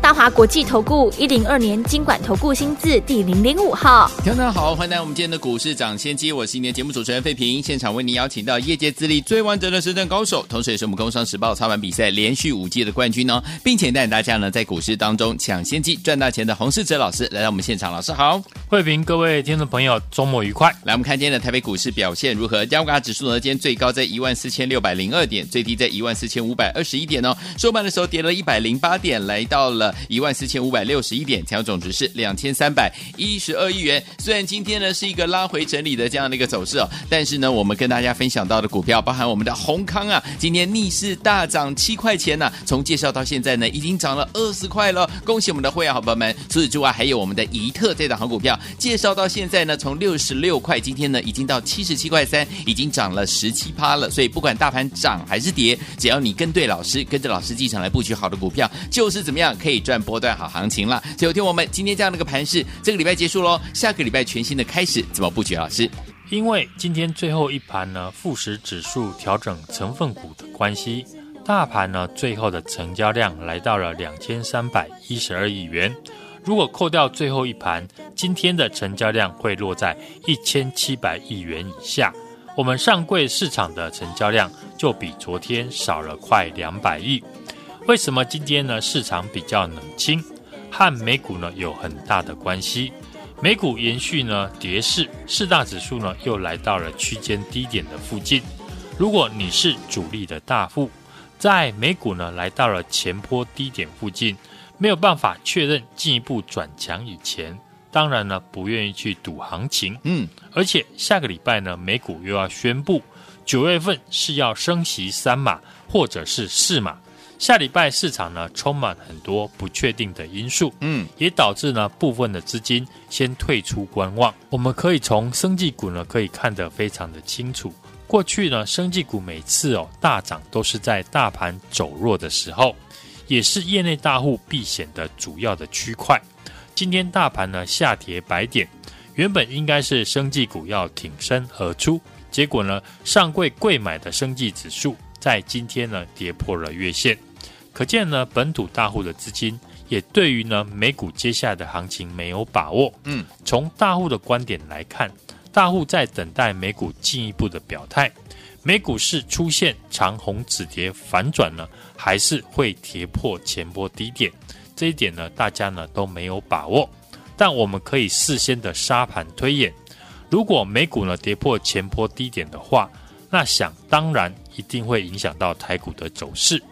大华国际投顾一零二年经管投顾新字第零零五号，听众好，欢迎来我们今天的股市涨先机，我是今天节目主持人费平，现场为您邀请到业界资历最完整的实战高手，同时也是我们工商时报操盘比赛连续五届的冠军哦，并且带领大家呢在股市当中抢先机赚大钱的洪世哲老师来到我们现场，老师好，费平，各位听众朋友，周末愉快。来，我们看今天的台北股市表现如何？加股指数呢，今天最高在一万四千六百零二点，最低在一万四千五百二十一点哦，收盘的时候跌了一百零八点，来到了一万四千五百。六十一点，成交总值是两千三百一十二亿元。虽然今天呢是一个拉回整理的这样的一个走势哦，但是呢，我们跟大家分享到的股票，包含我们的宏康啊，今天逆势大涨七块钱呢、从介绍到现在呢，已经涨了二十块了。恭喜我们的会员好朋友们！除此之外，还有我们的宜特这档好股票，介绍到现在呢，从六十六块，今天呢已经到七十七块三，已经涨了十七趴了。所以不管大盘涨还是跌，只要你跟对老师，跟着老师进场来布局好的股票，就是怎么样可以赚波段好行。情了，就听我们今天这样的一个盘势，这个礼拜结束喽，下个礼拜全新的开始，怎么布局？老师，因为今天最后一盘呢，富时指数调整成分股的关系，大盘呢最后的成交量来到了两千三百一十二亿元。如果扣掉最后一盘，今天的成交量会落在一千七百亿元以下。我们上柜市场的成交量就比昨天少了快两百亿。为什么今天呢市场比较冷清？和美股呢有很大的关系，美股延续呢跌势，四大指数呢又来到了区间低点的附近。如果你是主力的大户，在美股呢来到了前坡低点附近，没有办法确认进一步转强以前，当然呢不愿意去赌行情。嗯，而且下个礼拜呢美股又要宣布九月份是要升息三码或者是四码。下礼拜市场呢充满很多不确定的因素，嗯，也导致呢部分的资金先退出观望。我们可以从生技股呢可以看得非常的清楚。过去呢生技股每次哦大涨都是在大盘走弱的时候，也是业内大户避险的主要的区块。今天大盘呢下跌百点，原本应该是生技股要挺身而出，结果呢上柜柜买的生技指数在今天呢跌破了月线。可见呢，本土大户的资金也对于呢美股接下来的行情没有把握。嗯，从大户的观点来看，大户在等待美股进一步的表态。美股是出现长红止跌反转呢，还是会跌破前波低点？这一点呢，大家呢都没有把握。但我们可以事先的沙盘推演，如果美股呢跌破前波低点的话，那想当然一定会影响到台股的走势。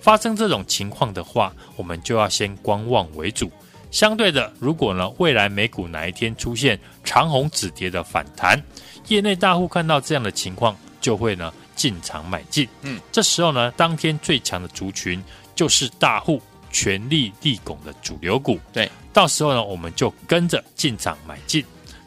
发生这种情况的话，我们就要先观望为主。相对的，如果呢未来美股哪一天出现长红止跌的反弹，业内大户看到这样的情况，就会呢进场买进。嗯，这时候呢，当天最强的族群就是大户全力力拱的主流股。对，到时候呢，我们就跟着进场买进。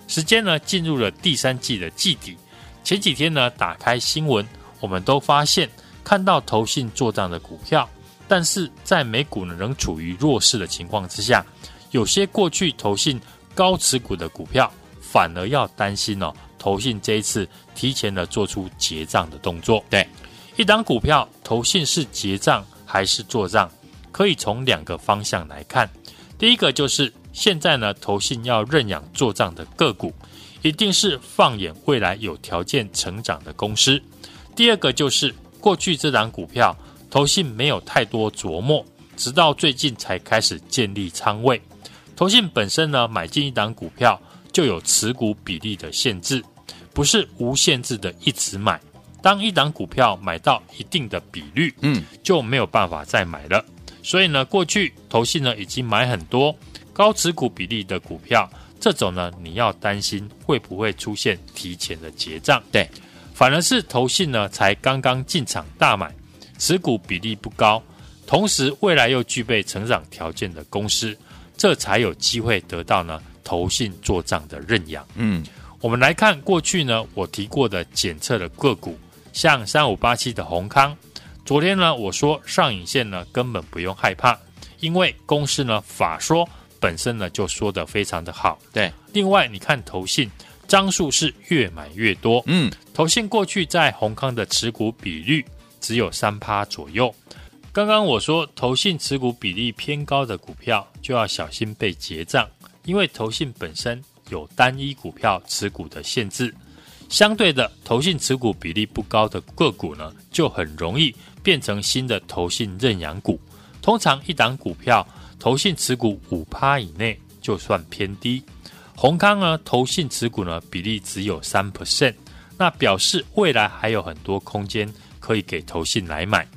时间呢进入了第三季的季底，前几天呢打开新闻，我们都发现。看到投信做账的股票，但是在美股呢仍处于弱势的情况之下，有些过去投信高持股的股票，反而要担心哦。投信这一次提前的做出结账的动作。对，一档股票投信是结账还是做账，可以从两个方向来看。第一个就是现在呢，投信要认养做账的个股，一定是放眼未来有条件成长的公司。第二个就是。过去这档股票，投信没有太多琢磨，直到最近才开始建立仓位。投信本身呢，买进一档股票就有持股比例的限制，不是无限制的一直买。当一档股票买到一定的比率，嗯，就没有办法再买了。所以呢，过去投信呢已经买很多高持股比例的股票，这种呢你要担心会不会出现提前的结账？对。反而是投信呢，才刚刚进场大买，持股比例不高，同时未来又具备成长条件的公司，这才有机会得到呢投信做账的认养。嗯，我们来看过去呢，我提过的检测的个股，像三五八七的宏康，昨天呢，我说上影线呢根本不用害怕，因为公司呢法说本身呢就说的非常的好。对，另外你看投信张数是越买越多，嗯，投信过去在宏康的持股比率只有三趴左右。刚刚我说投信持股比例偏高的股票就要小心被结账，因为投信本身有单一股票持股的限制。相对的，投信持股比例不高的个股呢，就很容易变成新的投信认养股。通常一档股票投信持股五趴以内就算偏低。閎康呢，投信持股呢比例只有三 percent，那表示未来还有很多空间可以给投信来买。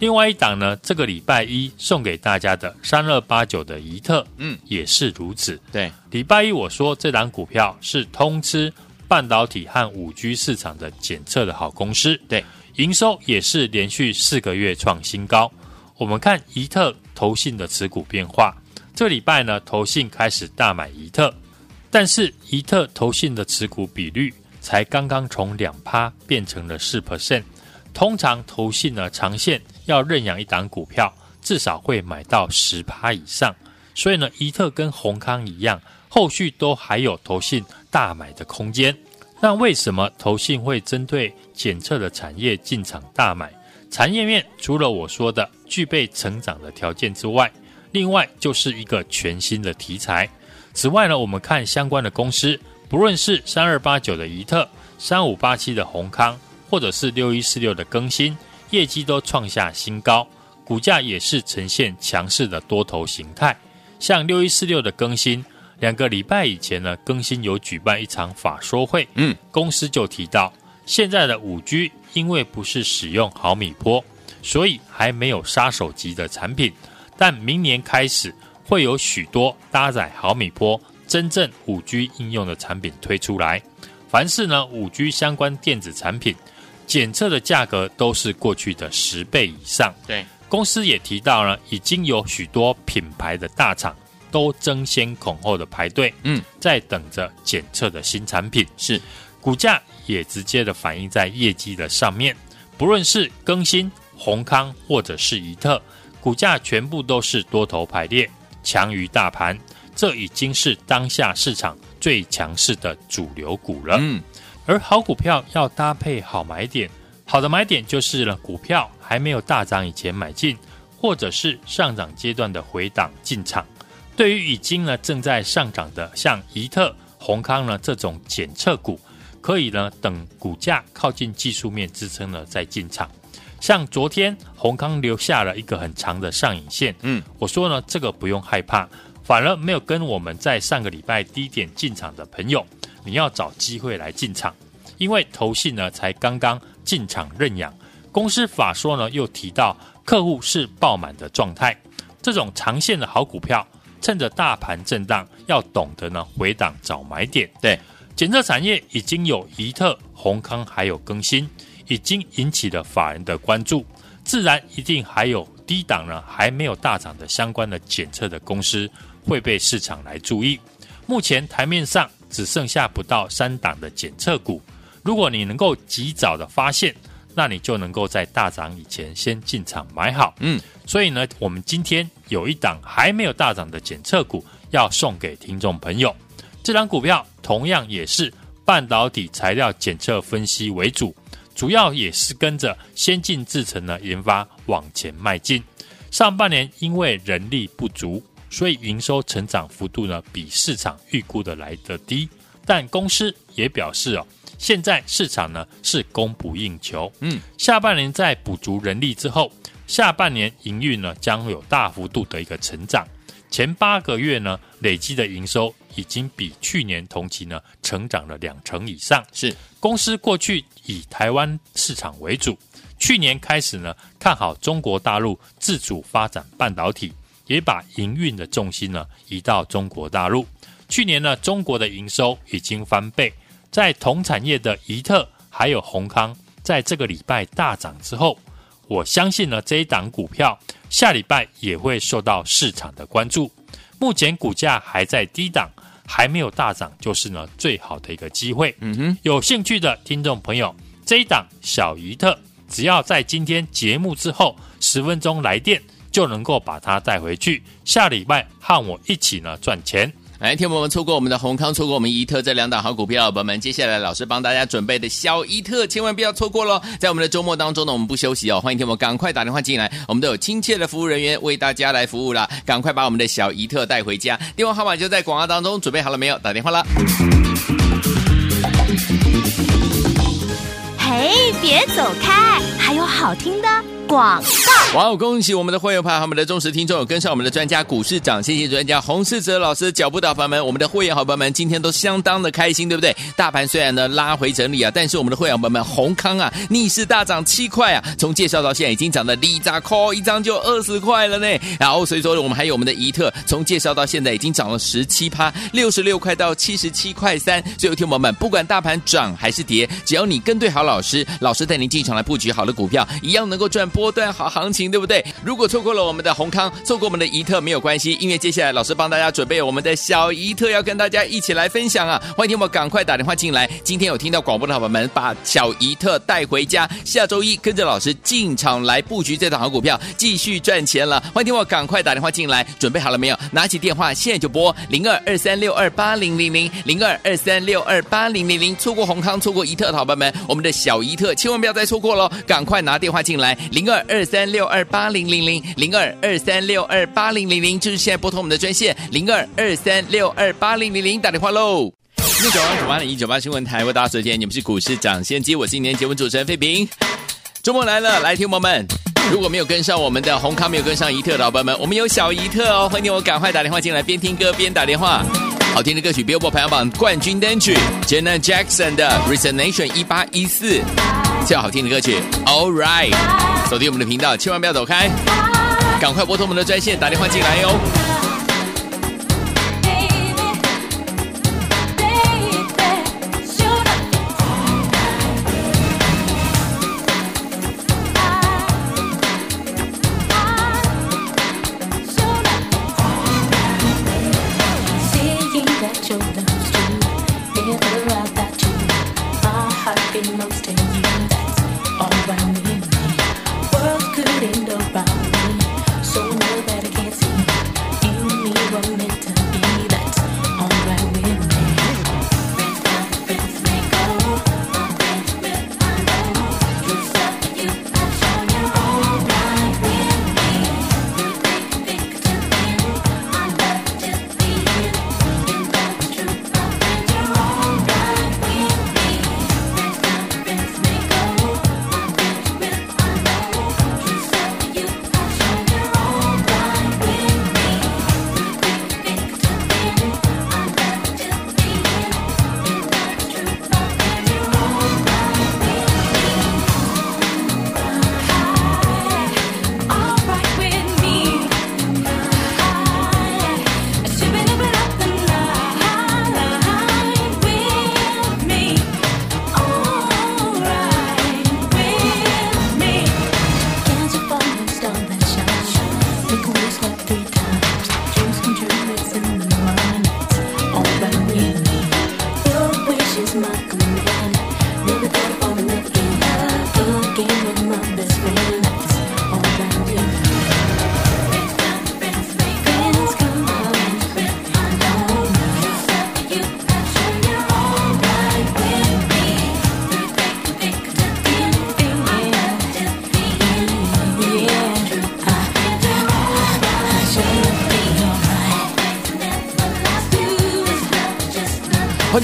另外一档呢，这个礼拜一送给大家的三二八九的宜特，嗯，也是如此。对，礼拜一我说这档股票是通吃半导体和五 G 市场的检测的好公司。对，营收也是连续四个月创新高。我们看宜特投信的持股变化，这礼拜呢，投信开始大买宜特，但是宜特投信的持股比率才刚刚从两趴变成了四 percent。通常投信呢，长线要认养一档股票，至少会买到十趴以上。所以呢，宜特跟宏康一样，后续都还有投信大买的空间。那为什么投信会针对检测的产业进场大买？产业面除了我说的具备成长的条件之外，另外就是一个全新的题材。此外呢，我们看相关的公司，不论是三二八九的怡特、三五八七的宏康。或者是六一四六的更新，业绩都创下新高，股价也是呈现强势的多头形态。像六一四六的更新，两个礼拜以前呢，更新有举办一场法说会，嗯，公司就提到，现在的五 G 因为不是使用毫米波，所以还没有杀手级的产品，但明年开始会有许多搭载毫米波、真正五 G 应用的产品推出来。凡是呢五 G 相关电子产品。检测的价格都是过去的十倍以上。对，公司也提到呢，已经有许多品牌的大厂都争先恐后的排队，嗯，在等着检测的新产品。是，股价也直接的反映在业绩的上面。不论是更新、宏康或者是宜特，股价全部都是多头排列，强于大盘。这已经是当下市场最强势的主流股了。嗯。而好股票要搭配好买点，好的买点就是呢，股票还没有大涨以前买进，或者是上涨阶段的回档进场。对于已经呢正在上涨的，像怡特、宏康呢这种检测股，可以呢等股价靠近技术面支撑呢再进场。像昨天红康留下了一个很长的上影线，嗯，我说呢这个不用害怕，反而没有跟我们在上个礼拜低点进场的朋友。你要找机会来进场，因为投信呢才刚刚进场认养，公司法说呢又提到客户是爆满的状态，这种长线的好股票，趁着大盘震荡，要懂得呢回档找买点。对，检测产业已经有宜特、红康还有更新，已经引起了法人的关注，自然一定还有低档呢还没有大涨的相关的检测的公司会被市场来注意。目前台面上。只剩下不到三档的检测股，如果你能够及早的发现，那你就能够在大涨以前先进场买好。嗯，所以呢，我们今天有一档还没有大涨的检测股要送给听众朋友。这档股票同样也是半导体材料检测分析为主，主要也是跟着先进制程的研发往前迈进。上半年因为人力不足。所以营收成长幅度呢，比市场预估的来得低，但公司也表示哦，现在市场呢是供不应求，嗯，下半年在补足人力之后，下半年营运呢将会有大幅度的一个成长，前八个月呢累积的营收已经比去年同期呢成长了两成以上，是公司过去以台湾市场为主，去年开始呢看好中国大陆自主发展半导体。也把营运的重心呢移到中国大陆。去年呢，中国的营收已经翻倍，在同产业的怡特还有宏康，在这个礼拜大涨之后，我相信呢这一档股票下礼拜也会受到市场的关注。目前股价还在低档，还没有大涨，就是呢最好的一个机会。嗯哼，有兴趣的听众朋友，这一档小鱼特。只要在今天节目之后十分钟来电，就能够把它带回去。下礼拜和我一起呢赚钱。来，听我们错过我们的宏康，错过我们怡特这两档好股票，宝宝们，接下来老师帮大家准备的小怡特，千万不要错过喽！在我们的周末当中呢，我们不休息哦，欢迎听我们赶快打电话进来，我们都有亲切的服务人员为大家来服务了，赶快把我们的小怡特带回家，电话号码就在广告当中，准备好了没有？打电话了。嘿，别走开，还有好听的广告。哇哦！恭喜我们的会员朋友和我们的忠实听众跟上我们的专家股市涨谢谢专家洪世哲老师脚步的朋友们，我们的会员好朋友们今天都相当的开心，对不对？大盘虽然呢拉回整理啊，但是我们的会员朋友们閎康啊逆势大涨七块啊，从介绍到现在已经涨了里扎扣一张就二十块了呢。然后所以说我们还有我们的怡特，从介绍到现在已经涨了十七趴，六十六块到七十七块三。所以听友们，不管大盘涨还是跌，只要你跟对好老师，老师带您进场来布局好的股票，一样能够赚波波段好行情。对不对？如果错过了我们的閎康，错过我们的怡特没有关系，因为接下来老师帮大家准备我们的小怡特，要跟大家一起来分享啊！欢迎听我赶快打电话进来。今天有听到广播的好朋友们，把小怡特带回家，下周一跟着老师进场来布局这档好股票，继续赚钱了。欢迎听我赶快打电话进来，准备好了没有？拿起电话现在就拨零二二三六二八零零零零二二三六二八零零零。错过閎康，错过怡特的好朋友们，我们的小怡特千万不要再错过喽！赶快拿电话进来，零二二三六。二八零零零零二二三六二八零零零，就是现在拨通我们的专线零二二三六二八零零零打电话喽。一九八九八零一九八新闻台，为大家所见，你们是股市涨先机，我是今天节目主持人费平。周末来了，来听友们，如果没有跟上我们的红康，没有跟上怡特的老板们，我们有小怡特哦，欢迎我赶快打电话进来，边听歌边打电话。好听的歌曲，Billboard 排行榜冠军单曲，Janet Jackson 的 Resignation 一八一四。最好听的歌曲，All Right，锁定我们的频道，千万不要走开，赶快拨通我们的专线打电话进来哟。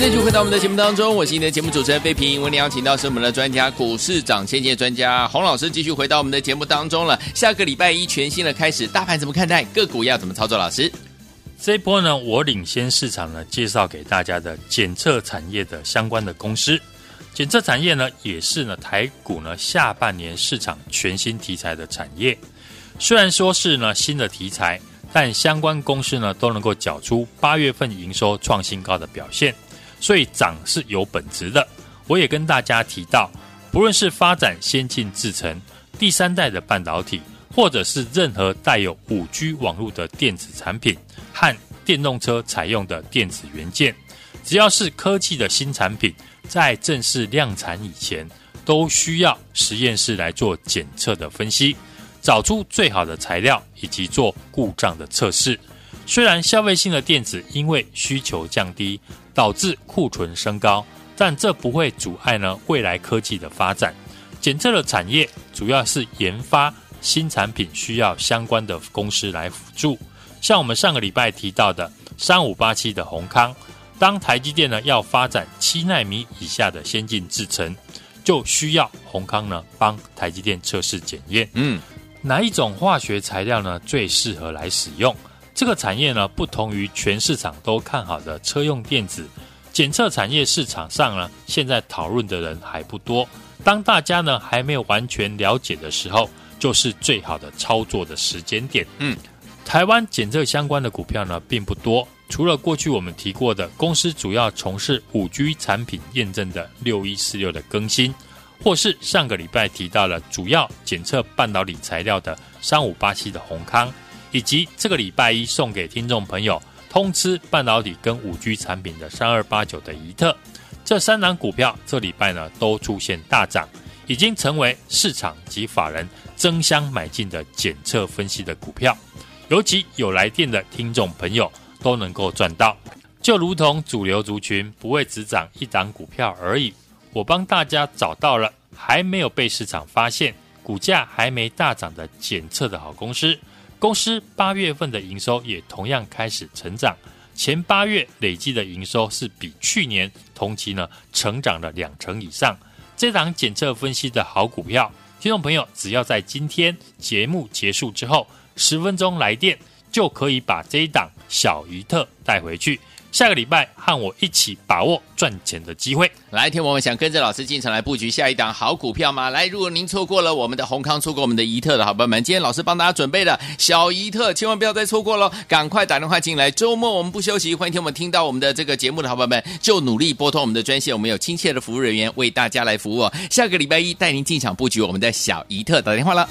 继续回到我们的节目当中，我是你的节目主持人费平。为您邀请到是我们的专家股市涨先机专家洪老师，继续回到我们的节目当中了。下个礼拜一全新的开始，大盘怎么看待？个股要怎么操作？老师，这一波呢，我领先市场呢，介绍给大家的检测产业的相关的公司。检测产业呢，也是呢台股呢下半年市场全新题材的产业。虽然说是呢新的题材，但相关公司呢都能够缴出八月份营收创新高的表现。所以涨是有本质的。我也跟大家提到，不论是发展先进制程、第三代的半导体，或者是任何带有五 G 网络的电子产品和电动车采用的电子元件，只要是科技的新产品，在正式量产以前，都需要实验室来做检测的分析，找出最好的材料以及做故障的测试。虽然消费性的电子因为需求降低，导致库存升高，但这不会阻碍呢未来科技的发展。检测的产业主要是研发新产品需要相关的公司来辅助，像我们上个礼拜提到的三五八七的宏康，当台积电呢要发展七纳米以下的先进制程，就需要宏康呢帮台积电测试检验。嗯，哪一种化学材料呢最适合来使用？这个产业呢不同于全市场都看好的车用电子，检测产业市场上呢现在讨论的人还不多。当大家呢还没有完全了解的时候，就是最好的操作的时间点。嗯，台湾检测相关的股票呢并不多，除了过去我们提过的公司主要从事五 G 产品验证的六一四六的更新，或是上个礼拜提到了主要检测半导体材料的三五八七的宏康，以及这个礼拜一送给听众朋友通吃半导体跟五 G 产品的三二八九的宜特。这三档股票这礼拜呢都出现大涨，已经成为市场及法人争相买进的检测分析的股票。尤其有来电的听众朋友都能够赚到，就如同主流族群不会只涨一档股票而已。我帮大家找到了还没有被市场发现、股价还没大涨的检测的好公司，公司八月份的营收也同样开始成长。前八月累计的营收是比去年同期呢成长了两成以上。这档检测分析的好股票，听众朋友只要在今天节目结束之后十分钟来电，就可以把这一档小鱼特带回去。下个礼拜和我一起把握赚钱的机会。来，听我们想跟着老师进场来布局下一档好股票吗？来，如果您错过了我们的閎康，错过我们的怡特的好朋友们，今天老师帮大家准备了小怡特，千万不要再错过喽！赶快打电话进来。周末我们不休息，欢迎听我们听到我们的这个节目的好朋友们，就努力拨通我们的专线，我们有亲切的服务人员为大家来服务。下个礼拜一带您进场布局我们的小怡特，打电话了。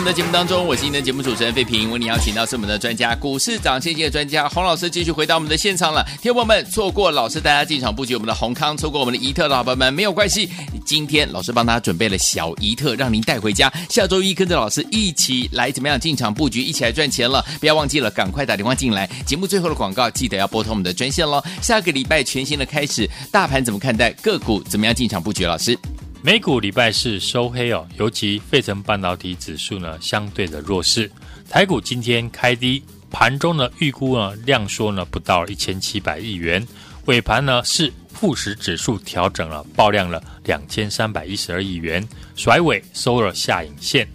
我们的节目当中，我是您的节目主持人费平。为您邀请到是我们的专家，股市涨先机的专家洪老师，继续回到我们的现场了。听众朋友们，错过老师带大家进场布局我们的閎康，错过我们的怡特的好朋友们没有关系。今天老师帮大家准备了小怡特，让您带回家。下周一跟着老师一起来怎么样进场布局，一起来赚钱了。不要忘记了，赶快打电话进来。节目最后的广告记得要拨通我们的专线喽。下个礼拜全新的开始，大盘怎么看待？个股怎么样进场布局？老师。美股礼拜四收黑哦，尤其费城半导体指数呢相对的弱势。台股今天开低，盘中的预估呢量缩呢不到一千七百亿元，尾盘呢是富时指数调整了，爆量了两千三百一十二亿元，甩尾收了下影线。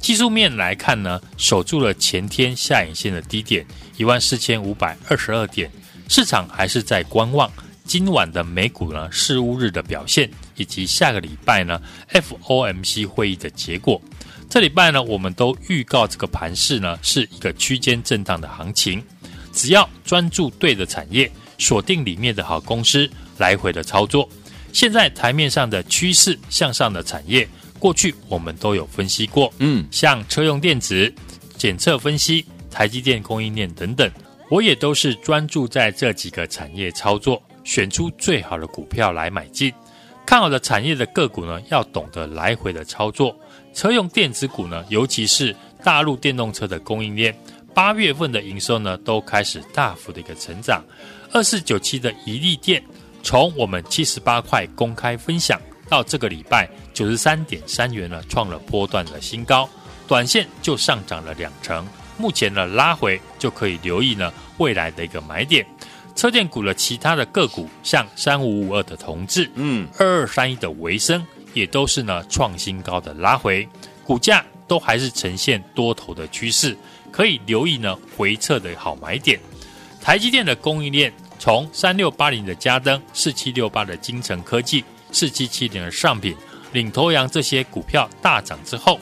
技术面来看呢，守住了前天下影线的低点一万四千五百二十二点，市场还是在观望。今晚的美股呢，事务日的表现，以及下个礼拜呢，FOMC 会议的结果。这礼拜呢，我们都预告这个盘势呢是一个区间震荡的行情。只要专注对的产业，锁定里面的好公司，来回的操作。现在台面上的趋势向上的产业，过去我们都有分析过，嗯，像车用电子、检测分析、台积电供应链等等，我也都是专注在这几个产业操作。选出最好的股票来买进，看好的产业的个股呢，要懂得来回的操作。车用电子股呢，尤其是大陆电动车的供应链，八月份的营收呢，都开始大幅的一个成长。二四九七的一利电，从我们七十八块公开分享到这个礼拜九十三点三元呢，创了波段的新高，短线就上涨了两成。目前呢，拉回就可以留意呢，未来的一个买点。车电股的其他的个股，像三五五二的同志，嗯，二二三一的维生，也都是呢创新高的拉回，股价都还是呈现多头的趋势，可以留意呢回撤的好买点。台积电的供应链，从三六八零的嘉登、四七六八的精成科技、四七七零的上品、领头羊这些股票大涨之后，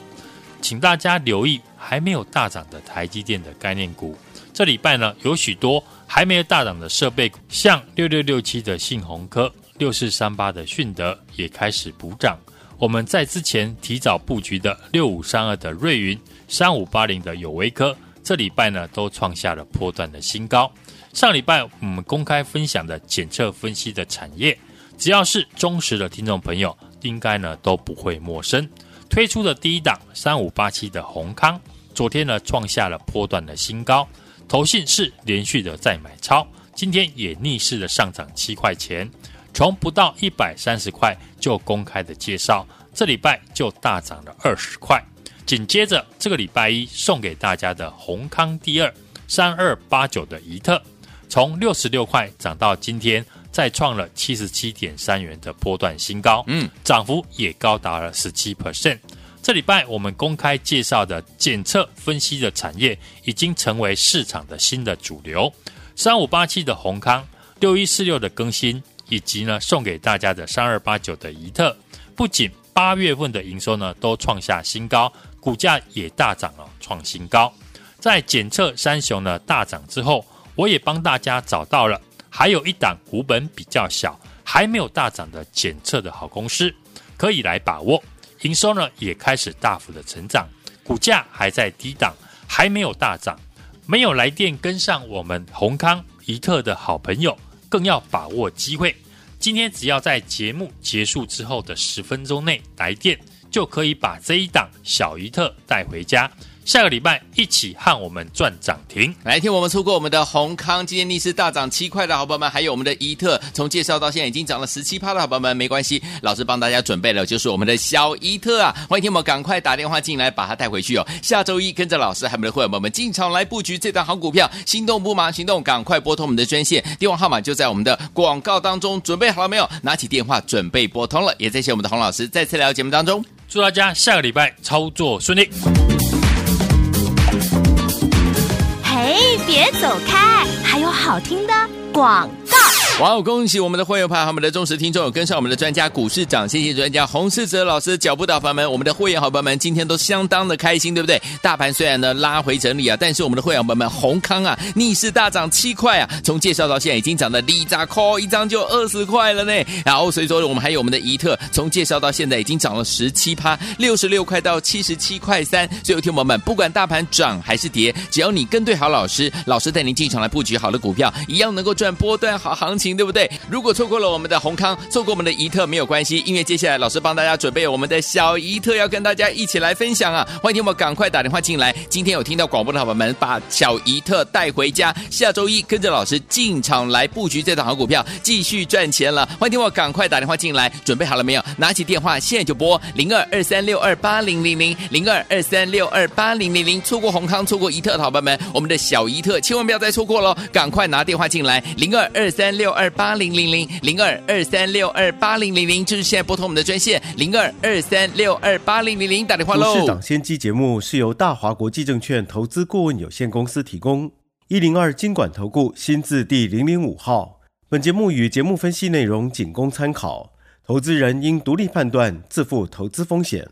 请大家留意还没有大涨的台积电的概念股。这礼拜呢有许多。还没有大涨的设备股，像六六六七的信鸿科、六四三八的迅德也开始补涨。我们在之前提早布局的六五三二的瑞云、三五八零的友威科，这礼拜呢都创下了波段的新高。上礼拜我们公开分享的检测分析的产业，只要是忠实的听众朋友，应该呢都不会陌生。推出的第一档三五八七的宏康，昨天呢创下了波段的新高。投信是连续的在买超，今天也逆势的上涨七块钱，从不到一百三十块就公开的介绍，这礼拜就大涨了二十块。紧接着这个礼拜一送给大家的宏康第二三二八九的宜特，从六十六块涨到今天再创了七十七点三元的波段新高，嗯，涨幅也高达了十七 percent。这礼拜我们公开介绍的检测分析的产业，已经成为市场的新的主流。三五八七的閎康，六一四六的更新，以及呢送给大家的三二八九的怡特，不仅八月份的营收呢都创下新高，股价也大涨了，创新高。在检测三雄呢大涨之后，我也帮大家找到了还有一档股本比较小，还没有大涨的检测的好公司，可以来把握。营收呢也开始大幅的成长，股价还在低档，还没有大涨。没有来电跟上我们宏康、怡特的好朋友，更要把握机会。今天只要在节目结束之后的十分钟内来电，就可以把这一档小怡特带回家。下个礼拜一起和我们赚涨停。来听我们错过我们的閎康，今天逆势大涨七块的好朋友们，还有我们的伊特，从介绍到现在已经涨了十七趴的好朋友们，没关系，老师帮大家准备了，就是我们的小伊特啊！欢迎听我们赶快打电话进来，把它带回去哦。下周一跟着老师还有我们的会员们进场来布局这档好股票，心动不忙行动，赶快拨通我们的专线，电话号码就在我们的广告当中。准备好了没有？拿起电话准备拨通了，也谢谢我们的洪老师再次来到节目当中，祝大家下个礼拜操作顺利。别走开，还有好听的广告。哇哦！恭喜我们的会员朋友和我们的忠实听众有跟上我们的专家股市涨，谢谢专家洪世哲老师脚步的朋友们，我们的会员好朋友们今天都相当的开心，对不对？大盘虽然呢拉回整理啊，但是我们的会员朋友们宏康啊逆势大涨七块啊，从介绍到现在已经涨了里扎扣一张就二十块了呢。然后所以说我们还有我们的怡特，从介绍到现在已经涨了十七趴，六十六块到七十七块三。所以有听友们，不管大盘涨还是跌，只要你跟对好老师，老师带您进场来布局好的股票，一样能够赚波段好行情。对不对？如果错过了我们的宏康，错过我们的怡特没有关系，因为接下来老师帮大家准备我们的小怡特，要跟大家一起来分享啊！欢迎听我们赶快打电话进来。今天有听到广播的好朋友们，把小怡特带回家，下周一跟着老师进场来布局这档好股票，继续赚钱了。欢迎听我赶快打电话进来，准备好了没有？拿起电话现在就拨零二二三六二八零零零零二二三六二八零零零。错过宏康，错过怡特的好朋友们，我们的小怡特千万不要再错过喽！赶快拿电话进来零二二三六二。二八零零零零二二三六二八零零零，就是现在拨通我们的专线零二二三六二八零零零打电话喽。市长先机节目是由大华国际证券投资顾问有限公司提供，一零二经管投顾新字第零零五号。本节目与节目分析内容仅供参考，投资人应独立判断，自负投资风险。